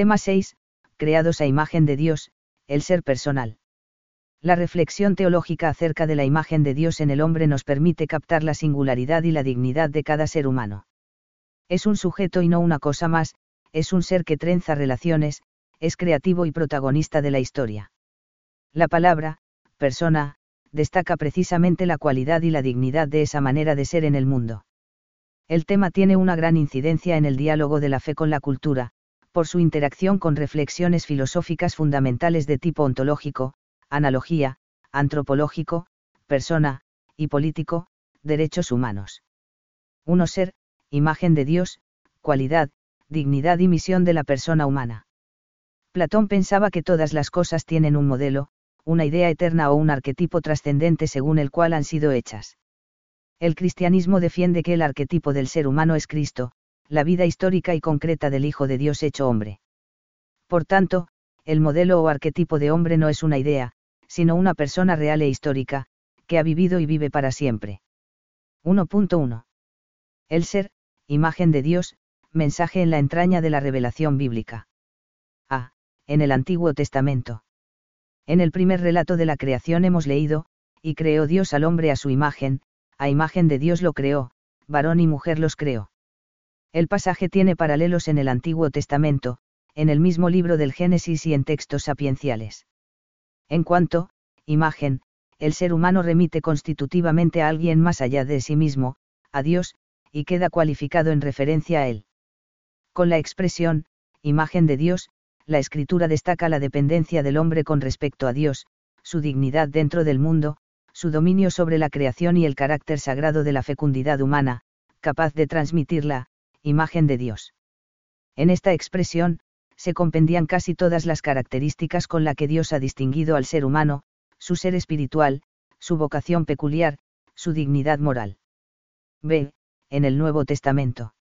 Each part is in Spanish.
Tema 6. Creados a imagen de Dios, el ser personal. La reflexión teológica acerca de la imagen de Dios en el hombre nos permite captar la singularidad y la dignidad de cada ser humano. Es un sujeto y no una cosa más, es un ser que trenza relaciones, es creativo y protagonista de la historia. La palabra, persona, destaca precisamente la cualidad y la dignidad de esa manera de ser en el mundo. El tema tiene una gran incidencia en el diálogo de la fe con la cultura, por su interacción con reflexiones filosóficas fundamentales de tipo ontológico, analogía, antropológico, persona, y político, derechos humanos. Uno ser, imagen de Dios, cualidad, dignidad y misión de la persona humana. Platón pensaba que todas las cosas tienen un modelo, una idea eterna o un arquetipo trascendente según el cual han sido hechas. El cristianismo defiende que el arquetipo del ser humano es Cristo, la vida histórica y concreta del Hijo de Dios hecho hombre. Por tanto, el modelo o arquetipo de hombre no es una idea, sino una persona real e histórica, que ha vivido y vive para siempre. 1.1. El ser, imagen de Dios, mensaje en la entraña de la revelación bíblica. A. En el Antiguo Testamento. En el primer relato de la creación hemos leído, y creó Dios al hombre a su imagen, a imagen de Dios lo creó, varón y mujer los creó. El pasaje tiene paralelos en el Antiguo Testamento, en el mismo libro del Génesis y en textos sapienciales. En cuanto, imagen, el ser humano remite constitutivamente a alguien más allá de sí mismo, a Dios, y queda cualificado en referencia a él. Con la expresión, imagen de Dios, la escritura destaca la dependencia del hombre con respecto a Dios, su dignidad dentro del mundo, su dominio sobre la creación y el carácter sagrado de la fecundidad humana, capaz de transmitir la imagen de Dios. En esta expresión, se compendían casi todas las características con la que Dios ha distinguido al ser humano, su ser espiritual, su vocación peculiar, su dignidad moral. B. En el Nuevo Testamento.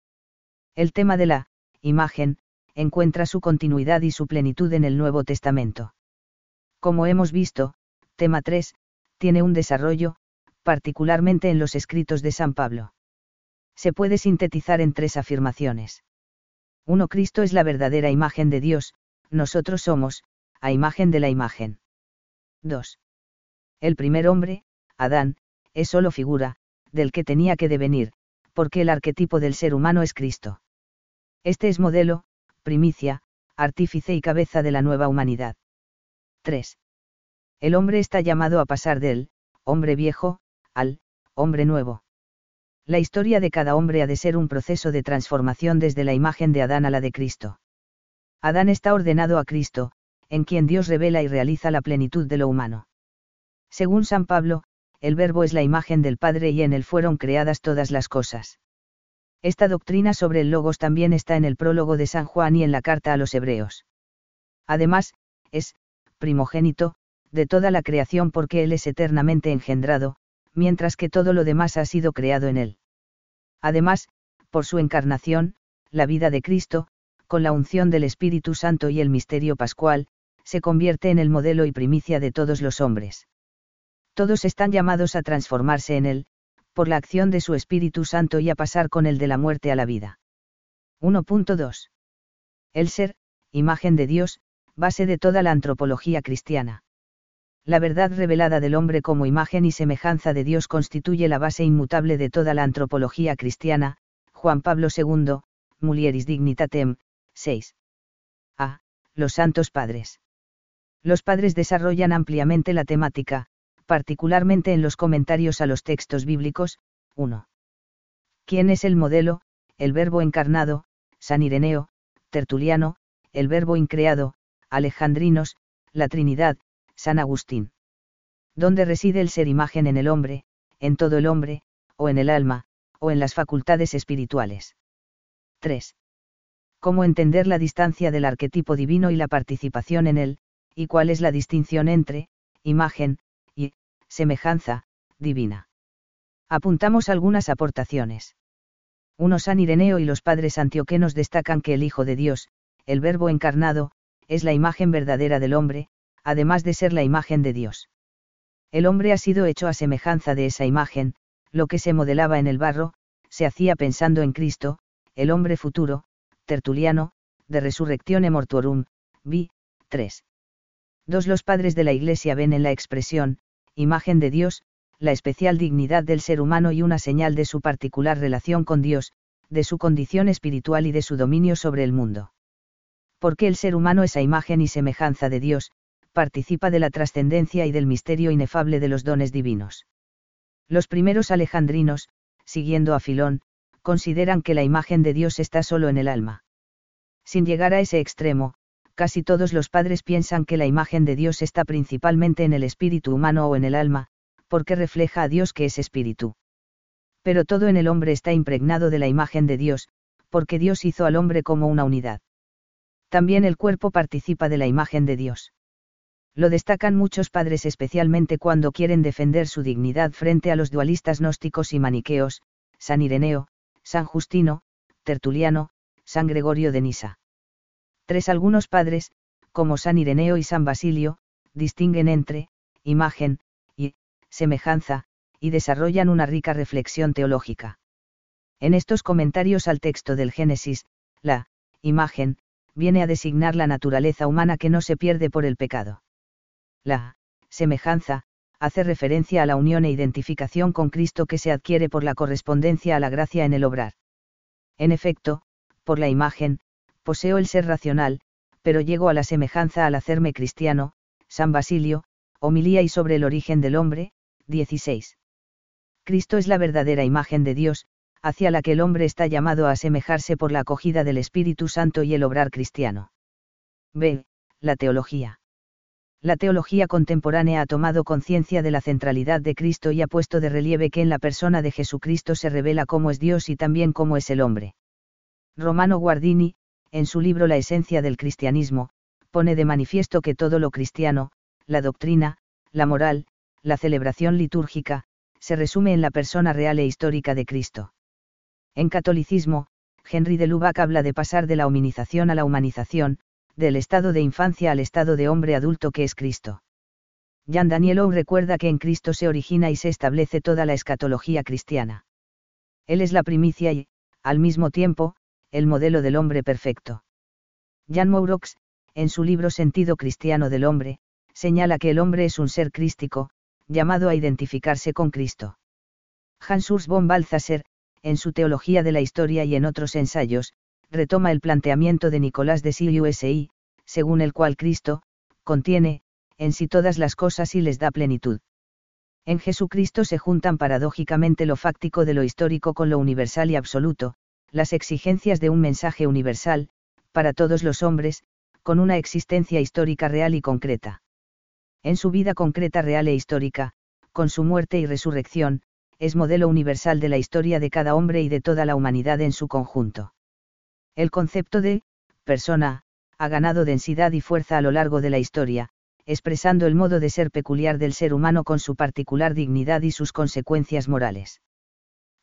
El tema de la imagen encuentra su continuidad y su plenitud en el Nuevo Testamento. Como hemos visto, tema 3, tiene un desarrollo, particularmente en los escritos de San Pablo. Se puede sintetizar en tres afirmaciones. 1. Cristo es la verdadera imagen de Dios, nosotros somos, a imagen de la imagen. 2. El primer hombre, Adán, es solo figura, del que tenía que devenir, porque el arquetipo del ser humano es Cristo. Este es modelo, primicia, artífice y cabeza de la nueva humanidad. 3. El hombre está llamado a pasar del, hombre viejo, al, hombre nuevo. La historia de cada hombre ha de ser un proceso de transformación desde la imagen de Adán a la de Cristo. Adán está ordenado a Cristo, en quien Dios revela y realiza la plenitud de lo humano. Según San Pablo, el Verbo es la imagen del Padre y en él fueron creadas todas las cosas. Esta doctrina sobre el Logos también está en el prólogo de San Juan y en la carta a los Hebreos. Además, es, primogénito, de toda la creación porque Él es eternamente engendrado, mientras que todo lo demás ha sido creado en él. Además, por su encarnación, la vida de Cristo, con la unción del Espíritu Santo y el misterio pascual, se convierte en el modelo y primicia de todos los hombres. Todos están llamados a transformarse en él, por la acción de su Espíritu Santo y a pasar con él de la muerte a la vida. 1.2. El ser, imagen de Dios, base de toda la antropología cristiana la verdad revelada del hombre como imagen y semejanza de Dios constituye la base inmutable de toda la antropología cristiana, Juan Pablo II, Mulieris Dignitatem, 6. A. Los Santos Padres. Los padres desarrollan ampliamente la temática, particularmente en los comentarios a los textos bíblicos, 1. ¿Quién es el modelo? El verbo encarnado, San Ireneo, Tertuliano, el verbo increado, Alejandrinos, la Trinidad, San Agustín. ¿Dónde reside el ser imagen en el hombre, en todo el hombre, o en el alma, o en las facultades espirituales? 3. ¿Cómo entender la distancia del arquetipo divino y la participación en él, y cuál es la distinción entre, imagen, y, semejanza, divina? Apuntamos algunas aportaciones. Uno San Ireneo y los padres antioquenos destacan que el Hijo de Dios, el Verbo encarnado, es la imagen verdadera del hombre, además de ser la imagen de Dios. El hombre ha sido hecho a semejanza de esa imagen, lo que se modelaba en el barro, se hacía pensando en Cristo, el hombre futuro, Tertuliano, de Resurrectione Mortuorum, vi, 3. 2. Los padres de la Iglesia ven en la expresión, imagen de Dios, la especial dignidad del ser humano y una señal de su particular relación con Dios, de su condición espiritual y de su dominio sobre el mundo. Porque el ser humano es imagen y semejanza de Dios, participa de la trascendencia y del misterio inefable de los dones divinos. Los primeros alejandrinos, siguiendo a Filón, consideran que la imagen de Dios está solo en el alma. Sin llegar a ese extremo, casi todos los padres piensan que la imagen de Dios está principalmente en el espíritu humano o en el alma, porque refleja a Dios que es espíritu. Pero todo en el hombre está impregnado de la imagen de Dios, porque Dios hizo al hombre como una unidad. También el cuerpo participa de la imagen de Dios. Lo destacan muchos padres especialmente cuando quieren defender su dignidad frente a los dualistas gnósticos y maniqueos, San Ireneo, San Justino, Tertuliano, San Gregorio de Nisa. Tres algunos padres, como San Ireneo y San Basilio, distinguen entre, imagen, y, semejanza, y desarrollan una rica reflexión teológica. En estos comentarios al texto del Génesis, la, imagen, viene a designar la naturaleza humana que no se pierde por el pecado. La, semejanza, hace referencia a la unión e identificación con Cristo que se adquiere por la correspondencia a la gracia en el obrar. En efecto, por la imagen, poseo el ser racional, pero llego a la semejanza al hacerme cristiano, San Basilio, homilía y sobre el origen del hombre, 16. Cristo es la verdadera imagen de Dios, hacia la que el hombre está llamado a asemejarse por la acogida del Espíritu Santo y el obrar cristiano. B. La teología. La teología contemporánea ha tomado conciencia de la centralidad de Cristo y ha puesto de relieve que en la persona de Jesucristo se revela cómo es Dios y también cómo es el hombre. Romano Guardini, en su libro La esencia del cristianismo, pone de manifiesto que todo lo cristiano, la doctrina, la moral, la celebración litúrgica, se resume en la persona real e histórica de Cristo. En catolicismo, Henry de Lubac habla de pasar de la hominización a la humanización, del estado de infancia al estado de hombre adulto que es Cristo. Jan Danielou recuerda que en Cristo se origina y se establece toda la escatología cristiana. Él es la primicia y, al mismo tiempo, el modelo del hombre perfecto. Jan Mourox, en su libro Sentido Cristiano del Hombre, señala que el hombre es un ser crístico, llamado a identificarse con Cristo. Hans Urs von Balthasar, en su Teología de la Historia y en otros ensayos, retoma el planteamiento de Nicolás de Silly según el cual Cristo, contiene, en sí todas las cosas y les da plenitud. En Jesucristo se juntan paradójicamente lo fáctico de lo histórico con lo universal y absoluto, las exigencias de un mensaje universal, para todos los hombres, con una existencia histórica real y concreta. En su vida concreta real e histórica, con su muerte y resurrección, es modelo universal de la historia de cada hombre y de toda la humanidad en su conjunto. El concepto de, persona, ha ganado densidad y fuerza a lo largo de la historia, expresando el modo de ser peculiar del ser humano con su particular dignidad y sus consecuencias morales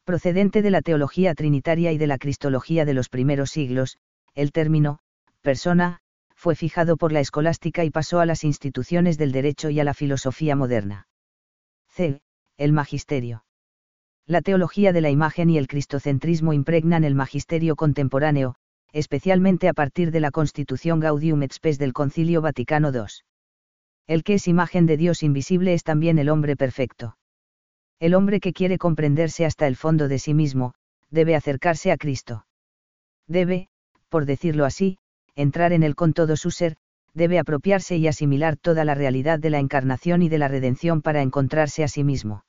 procedente de la teología trinitaria y de la cristología de los primeros siglos, el término, persona, fue fijado por la escolástica y pasó a las instituciones del derecho y a la filosofía moderna. C. El magisterio. La teología de la imagen y el cristocentrismo impregnan el magisterio contemporáneo, especialmente a partir de la Constitución Gaudium et Spes del Concilio Vaticano II. El que es imagen de Dios invisible es también el hombre perfecto. El hombre que quiere comprenderse hasta el fondo de sí mismo, debe acercarse a Cristo. Debe, por decirlo así, entrar en él con todo su ser, debe apropiarse y asimilar toda la realidad de la encarnación y de la redención para encontrarse a sí mismo.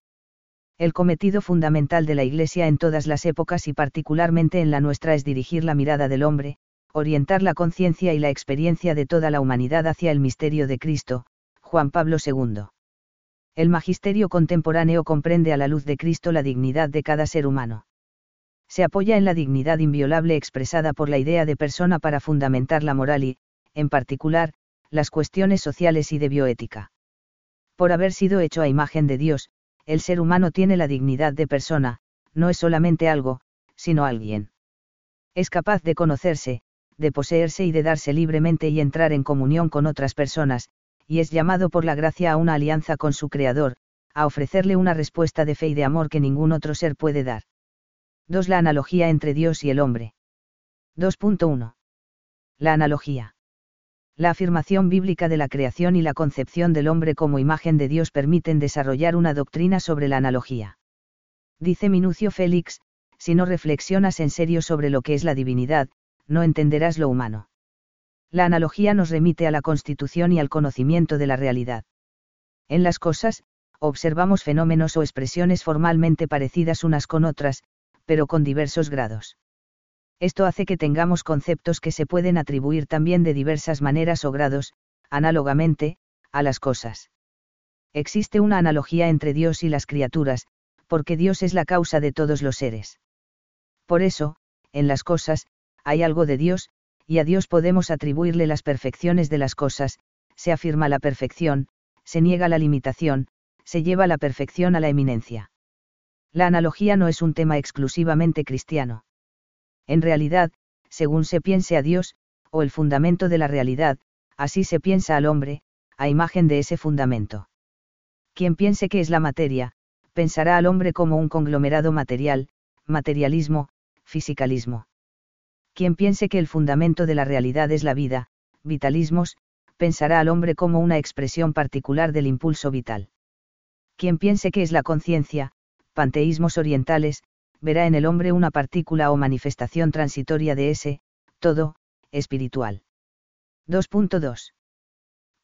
El cometido fundamental de la Iglesia en todas las épocas y particularmente en la nuestra es dirigir la mirada del hombre, orientar la conciencia y la experiencia de toda la humanidad hacia el misterio de Cristo, Juan Pablo II. El magisterio contemporáneo comprende a la luz de Cristo la dignidad de cada ser humano. Se apoya en la dignidad inviolable expresada por la idea de persona para fundamentar la moral y, en particular, las cuestiones sociales y de bioética. Por haber sido hecho a imagen de Dios, el ser humano tiene la dignidad de persona, no es solamente algo, sino alguien. Es capaz de conocerse, de poseerse y de darse libremente y entrar en comunión con otras personas, y es llamado por la gracia a una alianza con su Creador, a ofrecerle una respuesta de fe y de amor que ningún otro ser puede dar. 2. La analogía entre Dios y el hombre. 2.1. La analogía. La afirmación bíblica de la creación y la concepción del hombre como imagen de Dios permiten desarrollar una doctrina sobre la analogía. Dice Minucio Félix, si no reflexionas en serio sobre lo que es la divinidad, no entenderás lo humano. La analogía nos remite a la constitución y al conocimiento de la realidad. En las cosas, observamos fenómenos o expresiones formalmente parecidas unas con otras, pero con diversos grados. Esto hace que tengamos conceptos que se pueden atribuir también de diversas maneras o grados, análogamente, a las cosas. Existe una analogía entre Dios y las criaturas, porque Dios es la causa de todos los seres. Por eso, en las cosas, hay algo de Dios, y a Dios podemos atribuirle las perfecciones de las cosas, se afirma la perfección, se niega la limitación, se lleva la perfección a la eminencia. La analogía no es un tema exclusivamente cristiano. En realidad, según se piense a Dios, o el fundamento de la realidad, así se piensa al hombre, a imagen de ese fundamento. Quien piense que es la materia, pensará al hombre como un conglomerado material, materialismo, fisicalismo. Quien piense que el fundamento de la realidad es la vida, vitalismos, pensará al hombre como una expresión particular del impulso vital. Quien piense que es la conciencia, panteísmos orientales, verá en el hombre una partícula o manifestación transitoria de ese, todo, espiritual. 2.2.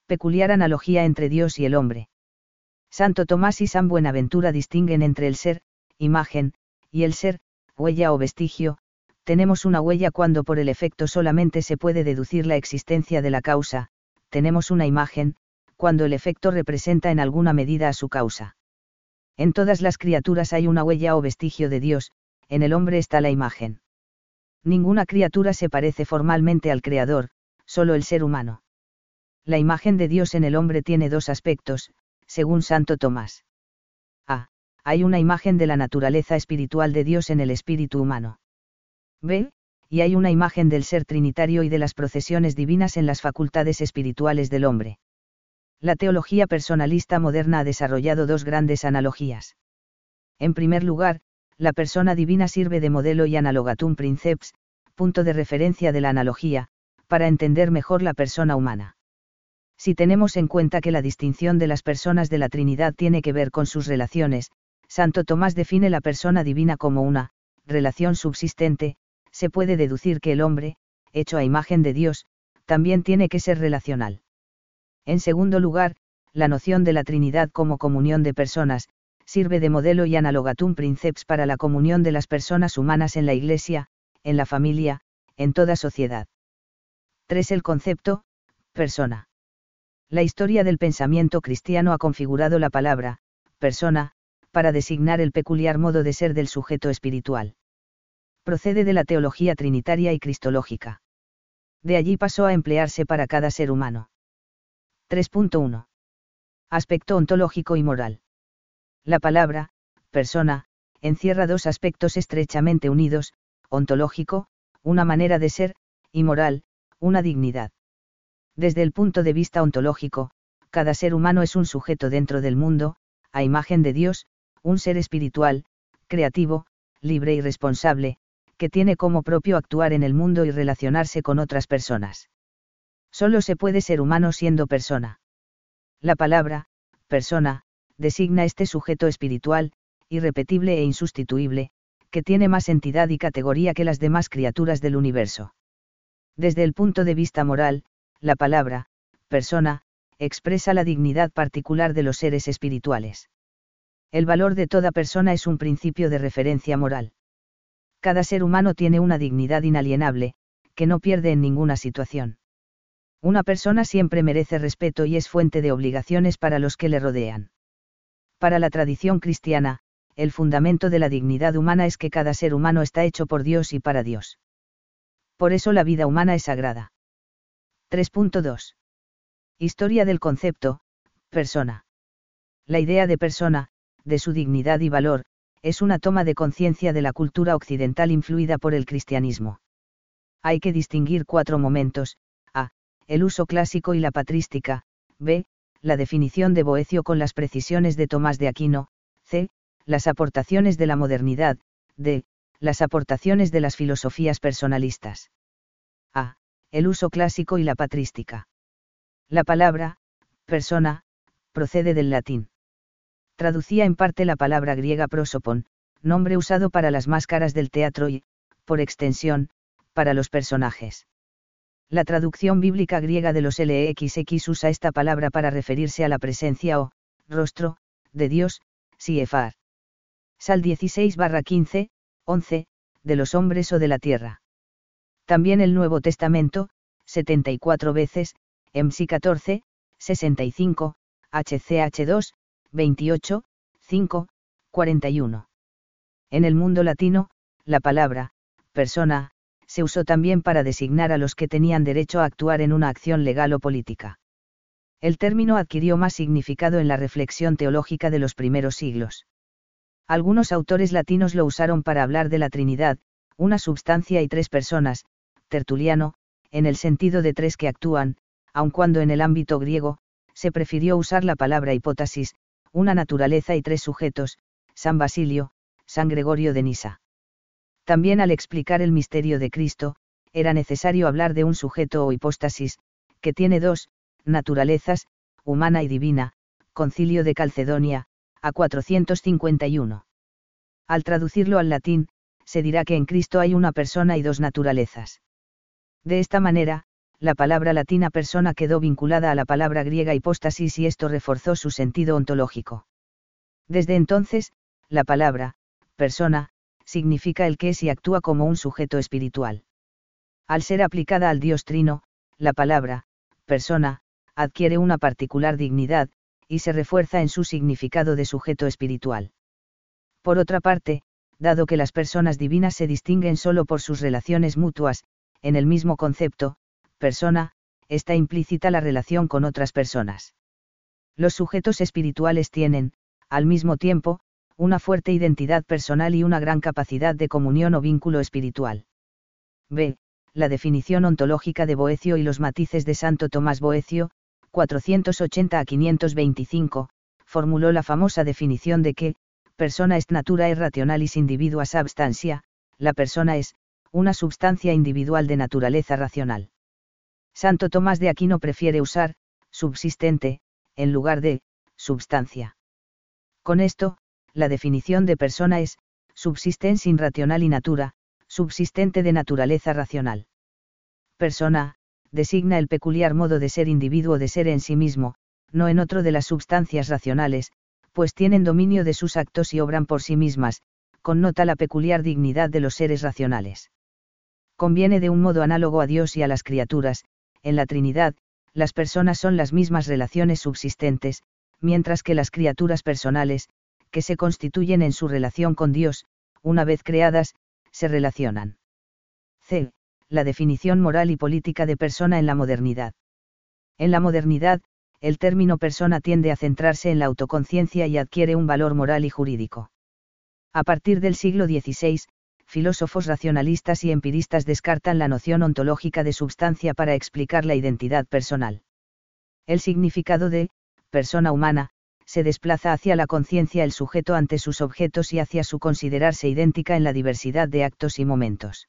Peculiar analogía entre Dios y el hombre. Santo Tomás y San Buenaventura distinguen entre el ser, imagen, y el ser, huella o vestigio, tenemos una huella cuando por el efecto solamente se puede deducir la existencia de la causa, tenemos una imagen, cuando el efecto representa en alguna medida a su causa. En todas las criaturas hay una huella o vestigio de Dios, en el hombre está la imagen. Ninguna criatura se parece formalmente al Creador, solo el ser humano. La imagen de Dios en el hombre tiene dos aspectos, según Santo Tomás. A. Hay una imagen de la naturaleza espiritual de Dios en el espíritu humano. B. Y hay una imagen del ser trinitario y de las procesiones divinas en las facultades espirituales del hombre la teología personalista moderna ha desarrollado dos grandes analogías. En primer lugar, la persona divina sirve de modelo y analogatum princeps, punto de referencia de la analogía, para entender mejor la persona humana. Si tenemos en cuenta que la distinción de las personas de la Trinidad tiene que ver con sus relaciones, Santo Tomás define la persona divina como una relación subsistente, se puede deducir que el hombre, hecho a imagen de Dios, también tiene que ser relacional. En segundo lugar, la noción de la Trinidad como comunión de personas, sirve de modelo y analogatum princeps para la comunión de las personas humanas en la Iglesia, en la familia, en toda sociedad. 3. El concepto, persona. La historia del pensamiento cristiano ha configurado la palabra, persona, para designar el peculiar modo de ser del sujeto espiritual. Procede de la teología trinitaria y cristológica. De allí pasó a emplearse para cada ser humano. 3.1. Aspecto ontológico y moral. La palabra, persona, encierra dos aspectos estrechamente unidos, ontológico, una manera de ser, y moral, una dignidad. Desde el punto de vista ontológico, cada ser humano es un sujeto dentro del mundo, a imagen de Dios, un ser espiritual, creativo, libre y responsable, que tiene como propio actuar en el mundo y relacionarse con otras personas. Solo se puede ser humano siendo persona. La palabra, persona, designa este sujeto espiritual, irrepetible e insustituible, que tiene más entidad y categoría que las demás criaturas del universo. Desde el punto de vista moral, la palabra, persona, expresa la dignidad particular de los seres espirituales. El valor de toda persona es un principio de referencia moral. Cada ser humano tiene una dignidad inalienable, que no pierde en ninguna situación. Una persona siempre merece respeto y es fuente de obligaciones para los que le rodean. Para la tradición cristiana, el fundamento de la dignidad humana es que cada ser humano está hecho por Dios y para Dios. Por eso la vida humana es sagrada. 3.2. Historia del concepto, persona. La idea de persona, de su dignidad y valor, es una toma de conciencia de la cultura occidental influida por el cristianismo. Hay que distinguir cuatro momentos, el uso clásico y la patrística, b. la definición de Boecio con las precisiones de Tomás de Aquino, c. las aportaciones de la modernidad, d. las aportaciones de las filosofías personalistas. A. el uso clásico y la patrística. La palabra, persona, procede del latín. Traducía en parte la palabra griega prosopon, nombre usado para las máscaras del teatro y, por extensión, para los personajes. La traducción bíblica griega de los LXX usa esta palabra para referirse a la presencia o, rostro, de Dios, Siefar. Sal 16 15, 11, de los hombres o de la tierra. También el Nuevo Testamento, 74 veces, MC 14, 65, HCH 2, 28, 5, 41. En el mundo latino, la palabra, persona, se usó también para designar a los que tenían derecho a actuar en una acción legal o política. El término adquirió más significado en la reflexión teológica de los primeros siglos. Algunos autores latinos lo usaron para hablar de la Trinidad, una substancia y tres personas, Tertuliano, en el sentido de tres que actúan, aun cuando en el ámbito griego, se prefirió usar la palabra hipótesis, una naturaleza y tres sujetos, San Basilio, San Gregorio de Nisa. También al explicar el misterio de Cristo, era necesario hablar de un sujeto o hipóstasis, que tiene dos, naturalezas, humana y divina, Concilio de Calcedonia, a 451. Al traducirlo al latín, se dirá que en Cristo hay una persona y dos naturalezas. De esta manera, la palabra latina persona quedó vinculada a la palabra griega hipóstasis y esto reforzó su sentido ontológico. Desde entonces, la palabra, persona, significa el que es y actúa como un sujeto espiritual. Al ser aplicada al Dios Trino, la palabra, persona, adquiere una particular dignidad, y se refuerza en su significado de sujeto espiritual. Por otra parte, dado que las personas divinas se distinguen solo por sus relaciones mutuas, en el mismo concepto, persona, está implícita la relación con otras personas. Los sujetos espirituales tienen, al mismo tiempo, una fuerte identidad personal y una gran capacidad de comunión o vínculo espiritual. B. La definición ontológica de Boecio y los matices de Santo Tomás Boecio, 480 a 525, formuló la famosa definición de que, persona est natura e rationalis individua substancia, la persona es, una substancia individual de naturaleza racional. Santo Tomás de Aquino prefiere usar, subsistente, en lugar de, substancia. Con esto, la definición de persona es, subsistens racional y natura, subsistente de naturaleza racional. Persona, designa el peculiar modo de ser individuo de ser en sí mismo, no en otro de las substancias racionales, pues tienen dominio de sus actos y obran por sí mismas, connota la peculiar dignidad de los seres racionales. Conviene de un modo análogo a Dios y a las criaturas, en la Trinidad, las personas son las mismas relaciones subsistentes, mientras que las criaturas personales, que se constituyen en su relación con Dios, una vez creadas, se relacionan. C. La definición moral y política de persona en la modernidad. En la modernidad, el término persona tiende a centrarse en la autoconciencia y adquiere un valor moral y jurídico. A partir del siglo XVI, filósofos racionalistas y empiristas descartan la noción ontológica de substancia para explicar la identidad personal. El significado de persona humana se desplaza hacia la conciencia el sujeto ante sus objetos y hacia su considerarse idéntica en la diversidad de actos y momentos.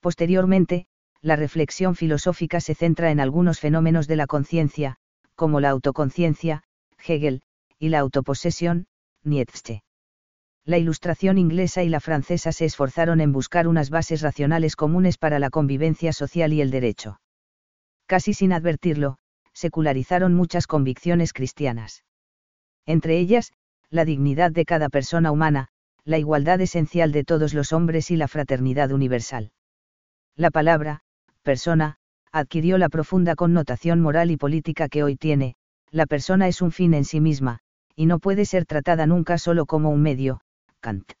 Posteriormente, la reflexión filosófica se centra en algunos fenómenos de la conciencia, como la autoconciencia, Hegel, y la autoposesión, Nietzsche. La ilustración inglesa y la francesa se esforzaron en buscar unas bases racionales comunes para la convivencia social y el derecho. Casi sin advertirlo, secularizaron muchas convicciones cristianas entre ellas, la dignidad de cada persona humana, la igualdad esencial de todos los hombres y la fraternidad universal. La palabra, persona, adquirió la profunda connotación moral y política que hoy tiene, la persona es un fin en sí misma, y no puede ser tratada nunca solo como un medio, Kant.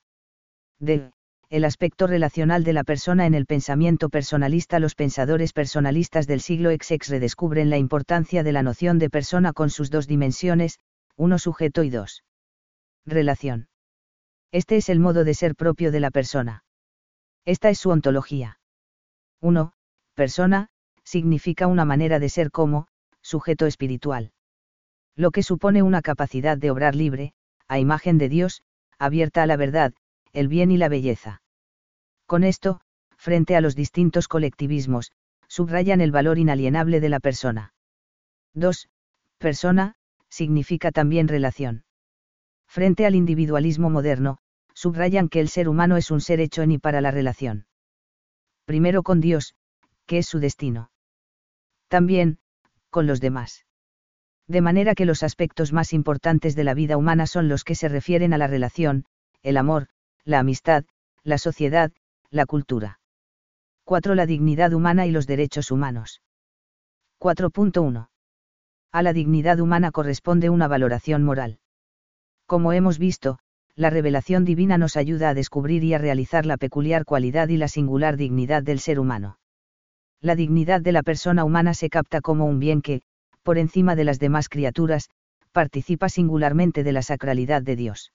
D. El aspecto relacional de la persona en el pensamiento personalista Los pensadores personalistas del siglo XX redescubren la importancia de la noción de persona con sus dos dimensiones, uno sujeto y dos. Relación. Este es el modo de ser propio de la persona. Esta es su ontología. 1. Persona, significa una manera de ser como, sujeto espiritual. Lo que supone una capacidad de obrar libre, a imagen de Dios, abierta a la verdad, el bien y la belleza. Con esto, frente a los distintos colectivismos, subrayan el valor inalienable de la persona. 2. Persona, significa también relación. Frente al individualismo moderno, subrayan que el ser humano es un ser hecho en y para la relación. Primero con Dios, que es su destino. También, con los demás. De manera que los aspectos más importantes de la vida humana son los que se refieren a la relación, el amor, la amistad, la sociedad, la cultura. 4. La dignidad humana y los derechos humanos. 4.1. A la dignidad humana corresponde una valoración moral. Como hemos visto, la revelación divina nos ayuda a descubrir y a realizar la peculiar cualidad y la singular dignidad del ser humano. La dignidad de la persona humana se capta como un bien que, por encima de las demás criaturas, participa singularmente de la sacralidad de Dios.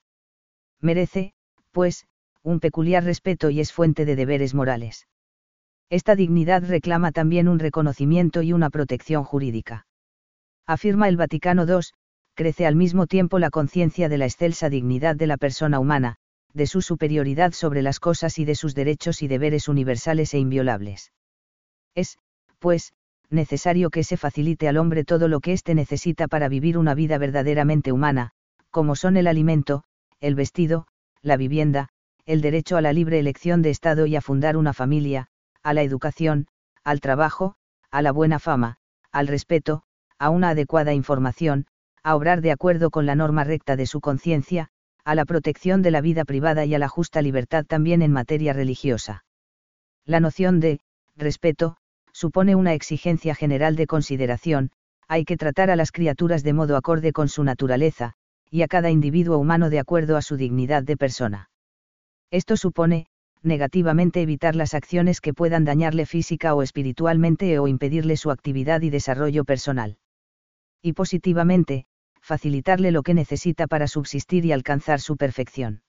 Merece, pues, un peculiar respeto y es fuente de deberes morales. Esta dignidad reclama también un reconocimiento y una protección jurídica. Afirma el Vaticano II, crece al mismo tiempo la conciencia de la excelsa dignidad de la persona humana, de su superioridad sobre las cosas y de sus derechos y deberes universales e inviolables. Es, pues, necesario que se facilite al hombre todo lo que éste necesita para vivir una vida verdaderamente humana, como son el alimento, el vestido, la vivienda, el derecho a la libre elección de Estado y a fundar una familia, a la educación, al trabajo, a la buena fama, al respeto, a una adecuada información, a obrar de acuerdo con la norma recta de su conciencia, a la protección de la vida privada y a la justa libertad también en materia religiosa. La noción de respeto supone una exigencia general de consideración, hay que tratar a las criaturas de modo acorde con su naturaleza, y a cada individuo humano de acuerdo a su dignidad de persona. Esto supone, negativamente evitar las acciones que puedan dañarle física o espiritualmente o impedirle su actividad y desarrollo personal. Y positivamente, facilitarle lo que necesita para subsistir y alcanzar su perfección.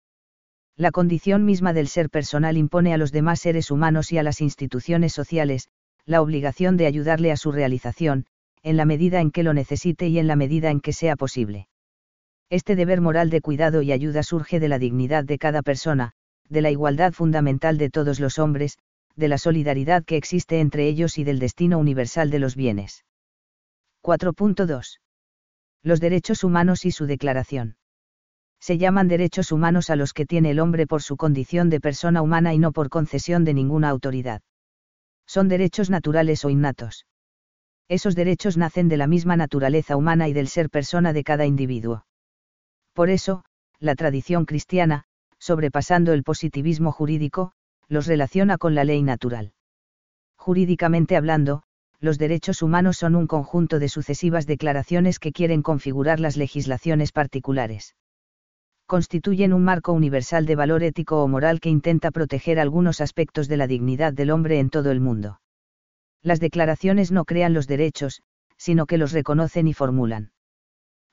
La condición misma del ser personal impone a los demás seres humanos y a las instituciones sociales, la obligación de ayudarle a su realización, en la medida en que lo necesite y en la medida en que sea posible. Este deber moral de cuidado y ayuda surge de la dignidad de cada persona, de la igualdad fundamental de todos los hombres, de la solidaridad que existe entre ellos y del destino universal de los bienes. 4.2. Los derechos humanos y su declaración. Se llaman derechos humanos a los que tiene el hombre por su condición de persona humana y no por concesión de ninguna autoridad son derechos naturales o innatos. Esos derechos nacen de la misma naturaleza humana y del ser persona de cada individuo. Por eso, la tradición cristiana, sobrepasando el positivismo jurídico, los relaciona con la ley natural. Jurídicamente hablando, los derechos humanos son un conjunto de sucesivas declaraciones que quieren configurar las legislaciones particulares constituyen un marco universal de valor ético o moral que intenta proteger algunos aspectos de la dignidad del hombre en todo el mundo. Las declaraciones no crean los derechos, sino que los reconocen y formulan.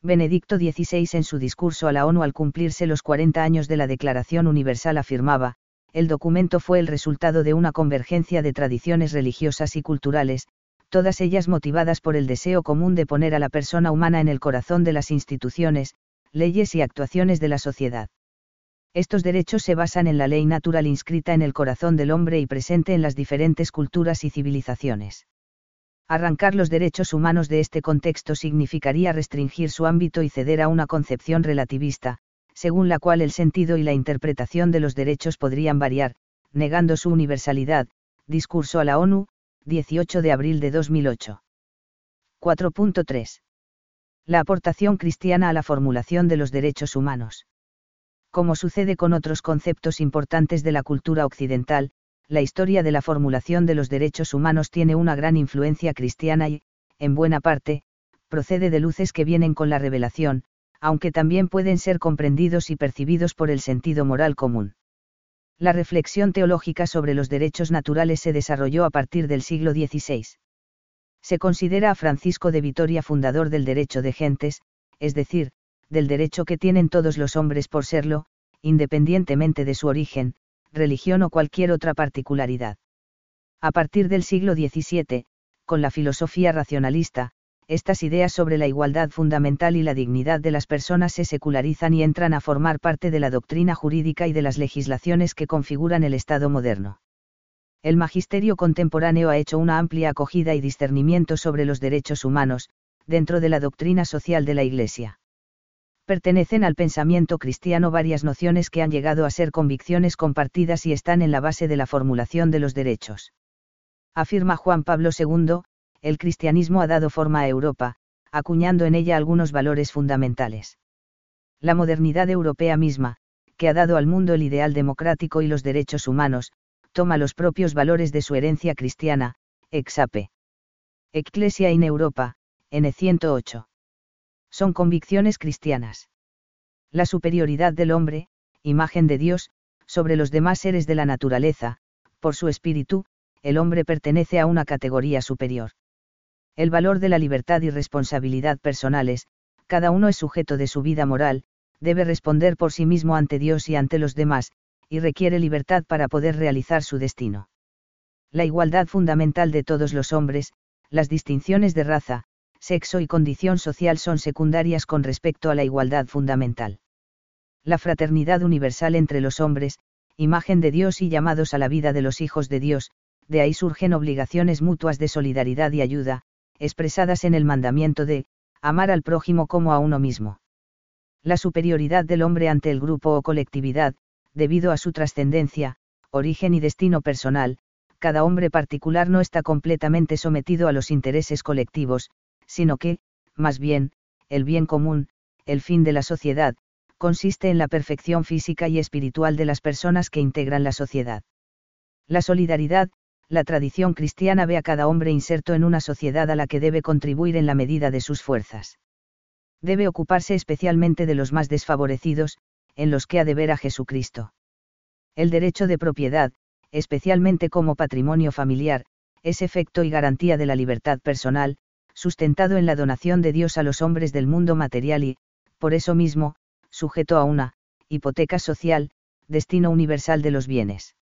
Benedicto XVI en su discurso a la ONU al cumplirse los 40 años de la Declaración Universal afirmaba, el documento fue el resultado de una convergencia de tradiciones religiosas y culturales, todas ellas motivadas por el deseo común de poner a la persona humana en el corazón de las instituciones, leyes y actuaciones de la sociedad. Estos derechos se basan en la ley natural inscrita en el corazón del hombre y presente en las diferentes culturas y civilizaciones. Arrancar los derechos humanos de este contexto significaría restringir su ámbito y ceder a una concepción relativista, según la cual el sentido y la interpretación de los derechos podrían variar, negando su universalidad. Discurso a la ONU, 18 de abril de 2008. 4.3 la aportación cristiana a la formulación de los derechos humanos. Como sucede con otros conceptos importantes de la cultura occidental, la historia de la formulación de los derechos humanos tiene una gran influencia cristiana y, en buena parte, procede de luces que vienen con la revelación, aunque también pueden ser comprendidos y percibidos por el sentido moral común. La reflexión teológica sobre los derechos naturales se desarrolló a partir del siglo XVI. Se considera a Francisco de Vitoria fundador del derecho de gentes, es decir, del derecho que tienen todos los hombres por serlo, independientemente de su origen, religión o cualquier otra particularidad. A partir del siglo XVII, con la filosofía racionalista, estas ideas sobre la igualdad fundamental y la dignidad de las personas se secularizan y entran a formar parte de la doctrina jurídica y de las legislaciones que configuran el Estado moderno. El magisterio contemporáneo ha hecho una amplia acogida y discernimiento sobre los derechos humanos, dentro de la doctrina social de la Iglesia. Pertenecen al pensamiento cristiano varias nociones que han llegado a ser convicciones compartidas y están en la base de la formulación de los derechos. Afirma Juan Pablo II, el cristianismo ha dado forma a Europa, acuñando en ella algunos valores fundamentales. La modernidad europea misma, que ha dado al mundo el ideal democrático y los derechos humanos, toma los propios valores de su herencia cristiana, exape. Ecclesia in Europa, N108. Son convicciones cristianas. La superioridad del hombre, imagen de Dios, sobre los demás seres de la naturaleza, por su espíritu, el hombre pertenece a una categoría superior. El valor de la libertad y responsabilidad personales, cada uno es sujeto de su vida moral, debe responder por sí mismo ante Dios y ante los demás, y requiere libertad para poder realizar su destino. La igualdad fundamental de todos los hombres, las distinciones de raza, sexo y condición social son secundarias con respecto a la igualdad fundamental. La fraternidad universal entre los hombres, imagen de Dios y llamados a la vida de los hijos de Dios, de ahí surgen obligaciones mutuas de solidaridad y ayuda, expresadas en el mandamiento de, amar al prójimo como a uno mismo. La superioridad del hombre ante el grupo o colectividad, debido a su trascendencia, origen y destino personal, cada hombre particular no está completamente sometido a los intereses colectivos, sino que, más bien, el bien común, el fin de la sociedad, consiste en la perfección física y espiritual de las personas que integran la sociedad. La solidaridad, la tradición cristiana ve a cada hombre inserto en una sociedad a la que debe contribuir en la medida de sus fuerzas. Debe ocuparse especialmente de los más desfavorecidos, en los que ha de ver a Jesucristo. El derecho de propiedad, especialmente como patrimonio familiar, es efecto y garantía de la libertad personal, sustentado en la donación de Dios a los hombres del mundo material y, por eso mismo, sujeto a una, hipoteca social, destino universal de los bienes.